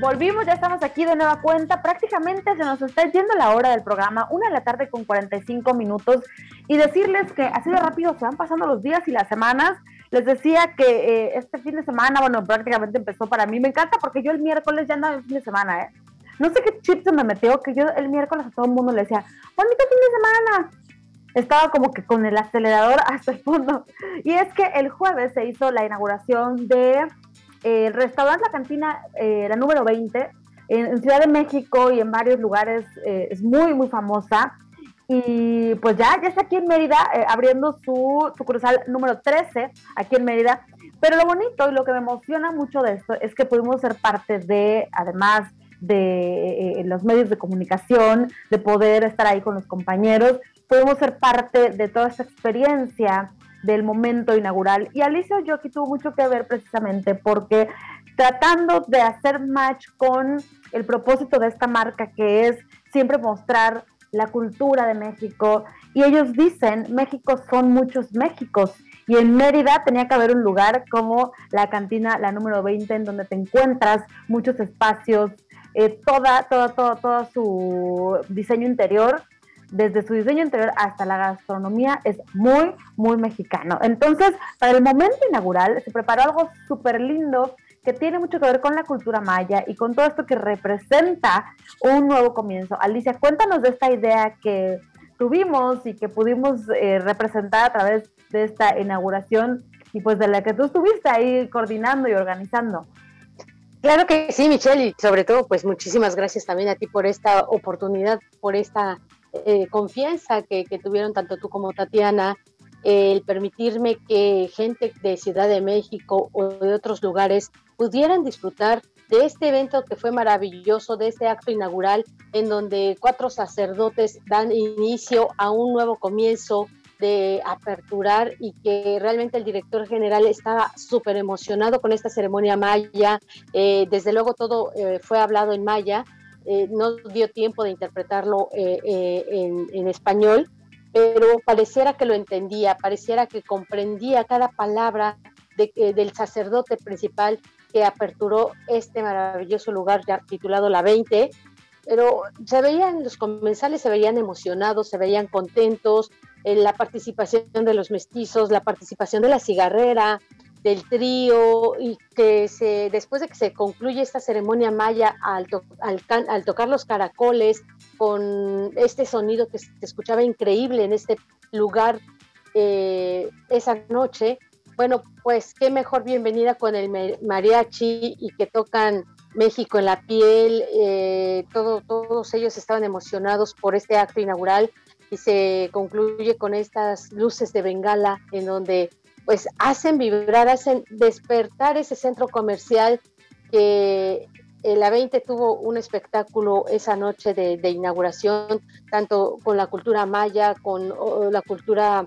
Volvimos, ya estamos aquí de nueva cuenta. Prácticamente se nos está yendo la hora del programa, una de la tarde con 45 minutos. Y decirles que así de rápido se van pasando los días y las semanas. Les decía que eh, este fin de semana, bueno, prácticamente empezó para mí. Me encanta porque yo el miércoles ya andaba el fin de semana, ¿eh? No sé qué chip se me metió, que yo el miércoles a todo el mundo le decía, bonito fin de semana. Estaba como que con el acelerador hasta el fondo. Y es que el jueves se hizo la inauguración de el restaurante La Cantina, eh, la número 20, en, Ciudad de México y en varios lugares eh, es muy, muy famosa. Y pues ya, ya está aquí en Mérida, eh, abriendo su sucursal número 13, aquí en Mérida. Pero lo bonito y lo que me emociona mucho de esto es que pudimos ser parte de, además de los medios de comunicación, de poder estar ahí con los compañeros, pudimos ser parte de toda esta experiencia del momento inaugural. Y Alicia aquí tuvo mucho que ver precisamente porque tratando de hacer match con el propósito de esta marca que es siempre mostrar la cultura de México. Y ellos dicen, México son muchos Méxicos. Y en Mérida tenía que haber un lugar como la cantina, la número 20, en donde te encuentras muchos espacios, eh, toda, toda, toda, su diseño interior desde su diseño interior hasta la gastronomía, es muy, muy mexicano. Entonces, para el momento inaugural se preparó algo súper lindo que tiene mucho que ver con la cultura maya y con todo esto que representa un nuevo comienzo. Alicia, cuéntanos de esta idea que tuvimos y que pudimos eh, representar a través de esta inauguración y pues de la que tú estuviste ahí coordinando y organizando. Claro que sí, Michelle, y sobre todo, pues muchísimas gracias también a ti por esta oportunidad, por esta eh, confianza que, tuvieron tanto tú como Tatiana, el permitirme que gente de Ciudad de México o de otros lugares pudieran disfrutar de este evento que fue maravilloso, de este acto inaugural en donde cuatro sacerdotes dan inicio a un nuevo comienzo de aperturar y que realmente el director general estaba súper emocionado con esta ceremonia maya. Eh, desde luego todo eh, fue hablado en maya eh, no dio tiempo de interpretarlo eh, eh, en, español, pero pareciera que lo entendía, pareciera que comprendía cada palabra del sacerdote principal que aperturó este maravilloso lugar ya titulado La 20, pero se veían, los comensales se veían emocionados, se veían contentos, la participación de los mestizos, la participación de la cigarrera, del trío y que se, después de que se concluye esta ceremonia maya al, tocar los caracoles con este sonido que se escuchaba increíble en este lugar eh, esa noche, bueno, pues qué mejor bienvenida con el mariachi y que tocan México en la piel, eh, todo, todos ellos estaban emocionados por este acto inaugural y se concluye con estas luces de Bengala en donde pues hacen vibrar, hacen despertar ese centro comercial que la 20 tuvo un espectáculo esa noche de, inauguración, tanto con la cultura maya, con la cultura,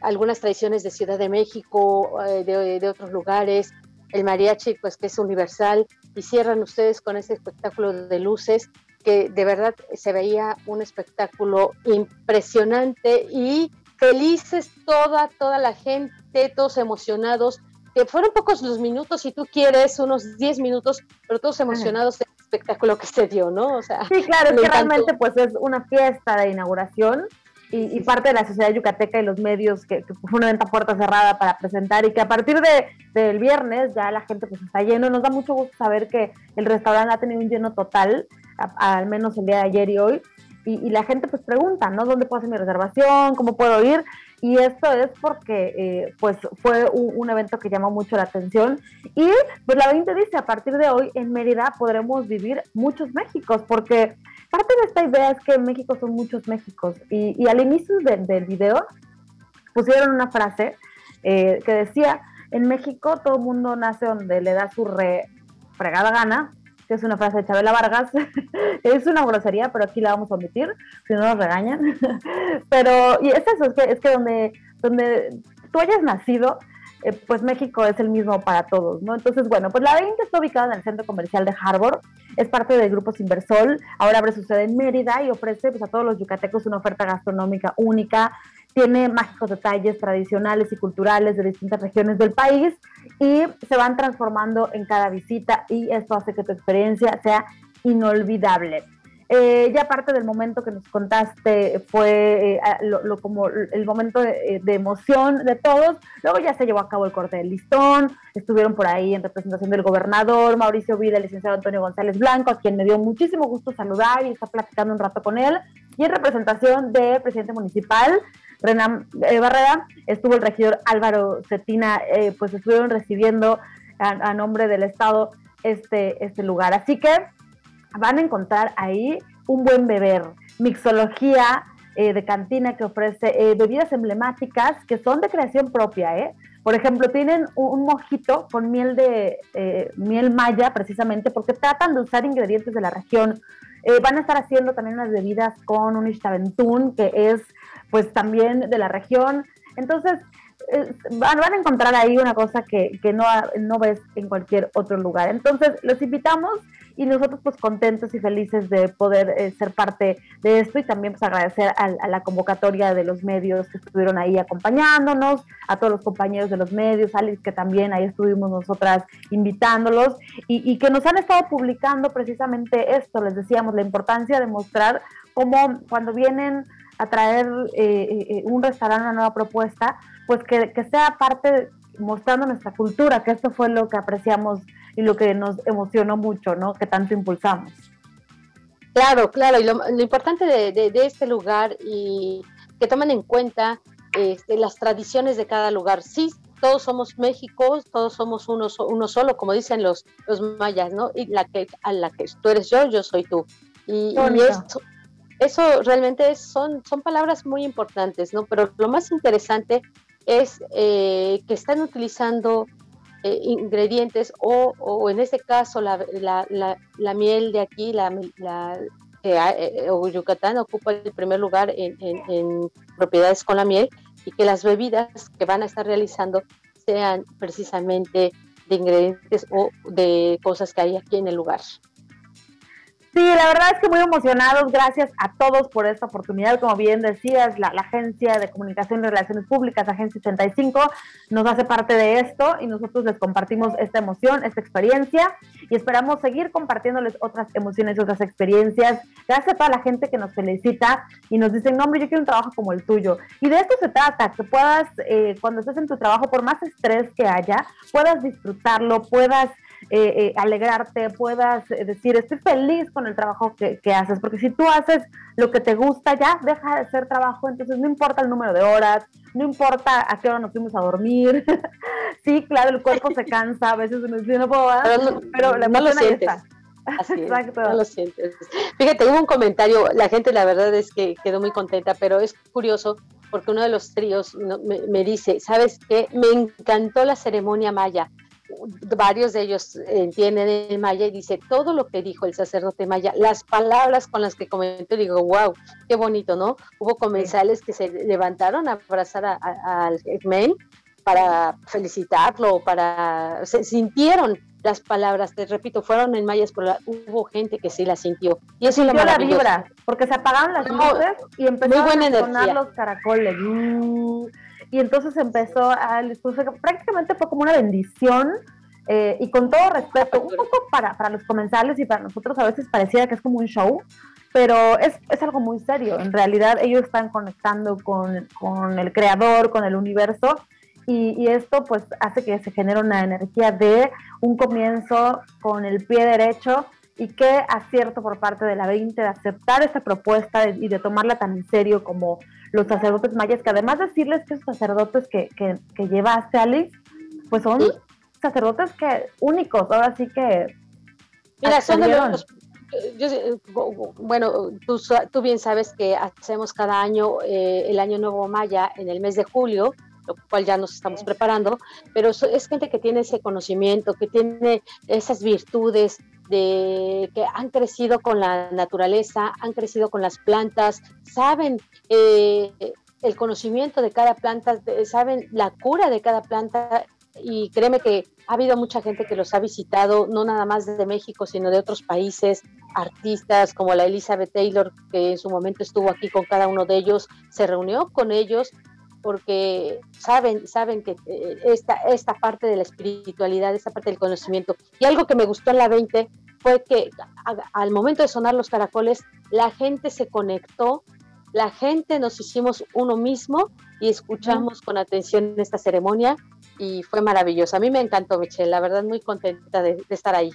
algunas tradiciones de Ciudad de México, eh, de, otros lugares, el mariachi, pues que es universal, y cierran ustedes con ese espectáculo de luces que de verdad se veía un espectáculo impresionante y felices toda, toda la gente, todos emocionados, que fueron pocos los minutos, si tú quieres, unos 10 minutos, pero todos emocionados del espectáculo que se dio, ¿no? O sea, sí, claro, es que realmente pues es una fiesta de inauguración y, parte de la sociedad yucateca y los medios, que, fue una venta puerta cerrada para presentar y que a partir de, del viernes ya la gente pues está lleno. Nos da mucho gusto saber que el restaurante ha tenido un lleno total, al menos el día de ayer y hoy y, la gente pues pregunta, ¿no? ¿Dónde puedo hacer mi reservación? ¿Cómo puedo ir? Y esto es porque eh, pues fue un, evento que llamó mucho la atención y pues la 20 dice, a partir de hoy en Mérida podremos vivir muchos Méxicos, porque parte de esta idea es que en México son muchos Méxicos y, y al inicio del video pusieron una frase eh, que decía, en México todo el mundo nace donde le da su re fregada gana, que es una frase de Chabela Vargas. es una grosería, pero aquí la vamos a omitir, si no nos regañan. pero, y es eso, es que, es que donde, donde tú hayas nacido, eh, pues México es el mismo para todos, ¿no? Entonces, bueno, pues la 20 está ubicada en el centro comercial de Harbor, es parte del grupo Inversol, ahora abre su sede en Mérida y ofrece pues, a todos los yucatecos una oferta gastronómica única tiene mágicos detalles tradicionales y culturales de distintas regiones del país y se van transformando en cada visita y esto hace que tu experiencia sea inolvidable. Eh, ya parte del momento que nos contaste fue eh, lo, como el momento de, emoción de todos. Luego ya se llevó a cabo el corte del listón. Estuvieron por ahí en representación del gobernador Mauricio Vida, el licenciado Antonio González Blanco, a quien me dio muchísimo gusto saludar y estar platicando un rato con él. Y en representación del presidente municipal, Renan eh, Barrera, estuvo el regidor Álvaro Cetina, pues estuvieron recibiendo a, nombre del Estado este, este lugar. Así que van a encontrar ahí un buen beber, mixología eh, de cantina que ofrece eh, bebidas emblemáticas que son de creación propia, ¿eh? Por ejemplo, tienen un, mojito con miel de eh, miel maya, precisamente, porque tratan de usar ingredientes de la región. van a estar haciendo también unas bebidas con un ishtabentún, que es pues también de la región. Entonces, van, a encontrar ahí una cosa que, que no, no ves en cualquier otro lugar. Entonces, los invitamos y nosotros pues contentos y felices de poder eh, ser parte de esto y también pues agradecer a, la convocatoria de los medios que estuvieron ahí acompañándonos, a todos los compañeros de los medios, Alex que también ahí estuvimos nosotras invitándolos y, que nos han estado publicando precisamente esto, les decíamos, la importancia de mostrar cómo cuando vienen a traer eh, eh, un restaurante, una nueva propuesta, pues que, que sea parte mostrando nuestra cultura, que esto fue lo que apreciamos y lo que nos emocionó mucho, ¿no? Que tanto impulsamos. Claro, claro, y lo, importante de, este lugar y que tomen en cuenta este, las tradiciones de cada lugar. Sí, todos somos México, todos somos uno, uno solo, como dicen los, los mayas, ¿no? Y la que, a la que tú eres yo, yo soy tú. Y, eso, eso, realmente son, son palabras muy importantes, ¿no? Pero lo más interesante es eh, que están utilizando eh, ingredientes o, o, en este caso la, la, la, miel de aquí, la, la eh, Yucatán ocupa el primer lugar en, en, propiedades con la miel y que las bebidas que van a estar realizando sean precisamente de ingredientes o de cosas que hay aquí en el lugar. Sí, la verdad es que muy emocionados. Gracias a todos por esta oportunidad. Como bien decías, la, Agencia de Comunicación y Relaciones Públicas, Agencia 85, nos hace parte de esto y nosotros les compartimos esta emoción, esta experiencia y esperamos seguir compartiéndoles otras emociones, otras experiencias. Gracias a toda la gente que nos felicita y nos dicen, no, hombre, yo quiero un trabajo como el tuyo. Y de esto se trata, que puedas, eh, cuando estés en tu trabajo, por más estrés que haya, puedas disfrutarlo, puedas eh, eh, alegrarte, puedas eh, decir, estoy feliz con el trabajo que, haces, porque si tú haces lo que te gusta, ya deja de ser trabajo, entonces no importa el número de horas, no importa a qué hora nos fuimos a dormir, sí, claro, el cuerpo se cansa, a veces uno dice, no puedo, pero, la no lo sientes. Exacto. no lo sientes. Fíjate, hubo un comentario, la gente la verdad es que quedó muy contenta, pero es curioso porque uno de los tríos me, me dice, ¿sabes qué? Me encantó la ceremonia maya varios de ellos entienden el maya y dice todo lo que dijo el sacerdote maya, las palabras con las que comentó, digo, wow, qué bonito, ¿no? Hubo comensales que se levantaron a abrazar al Ekmen para felicitarlo, para se sintieron las palabras, te repito, fueron en mayas, pero hubo gente que sí las sintió. Y eso es lo la vibra, porque se apagaron las luces y empezaron a sonar los caracoles y entonces empezó al discurso, prácticamente fue como una bendición, eh, y con todo respeto, un poco para, para los comensales y para nosotros a veces parecía que es como un show, pero es, es algo muy serio. En realidad ellos están conectando con, con el creador, con el universo, y, y, esto pues hace que se genere una energía de un comienzo con el pie derecho y qué acierto por parte de la 20 de aceptar esta propuesta y de tomarla tan en serio como los sacerdotes mayas, que además de decirles que esos sacerdotes que, que, que llevaste, Alex, pues son sacerdotes que únicos, ahora sí que... Mira, son de los, bueno, tú, tú, bien sabes que hacemos cada año eh, el Año Nuevo Maya en el mes de julio, lo cual ya nos estamos preparando, pero es gente que tiene ese conocimiento, que tiene esas virtudes, de que han crecido con la naturaleza, han crecido con las plantas, saben eh, el conocimiento de cada planta, saben la cura de cada planta y créeme que ha habido mucha gente que los ha visitado, no nada más de México, sino de otros países, artistas como la Elizabeth Taylor, que en su momento estuvo aquí con cada uno de ellos, se reunió con ellos porque saben, saben que eh, esta, esta parte de la espiritualidad, esta parte del conocimiento. Y algo que me gustó en la 20 fue que al momento de sonar los caracoles, la gente se conectó, la gente nos hicimos uno mismo y escuchamos con atención esta ceremonia y fue maravilloso. A mí me encantó, Michelle, la verdad muy contenta de estar ahí.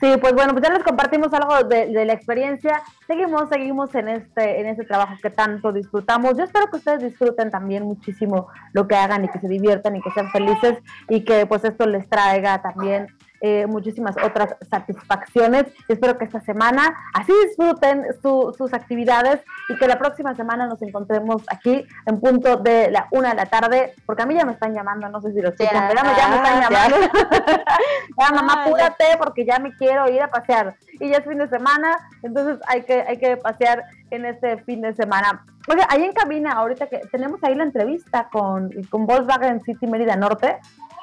Sí, pues bueno, pues ya les compartimos algo de, la experiencia. Seguimos, seguimos en este, en este trabajo que tanto disfrutamos. Yo espero que ustedes disfruten también muchísimo lo que hagan y que se diviertan y que sean felices y que pues esto les traiga también eh, muchísimas otras satisfacciones. Espero que esta semana así disfruten sus actividades y que la próxima semana nos encontremos aquí en punto de la una de la tarde, porque a mí ya me están llamando, no sé si lo escuchan, pero ya me están llamando. Ya, mamá, apúrate porque ya me quiero ir a pasear. Y ya es fin de semana, entonces hay que, hay que pasear en este fin de semana. Oye, ahí en cabina, ahorita que tenemos ahí la entrevista con, con Volkswagen City Mérida Norte,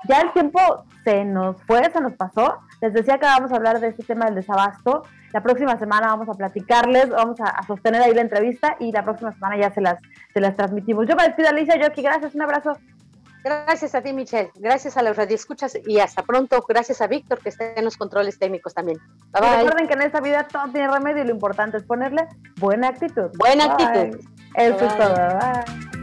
ya el tiempo se nos fue, se nos pasó. Les decía que vamos a hablar de este tema del desabasto. La próxima semana vamos a platicarles, vamos a, sostener ahí la entrevista y la próxima semana ya se las, se las transmitimos. Yo me despido, Alicia, yo aquí, gracias, un abrazo. Gracias a ti, Michelle. Gracias a los radioescuchas y hasta pronto. Gracias a Víctor, que está en los controles técnicos también. recuerden que en esta vida todo tiene remedio y lo importante es ponerle buena actitud. Buena actitud. Eso es todo. Bye.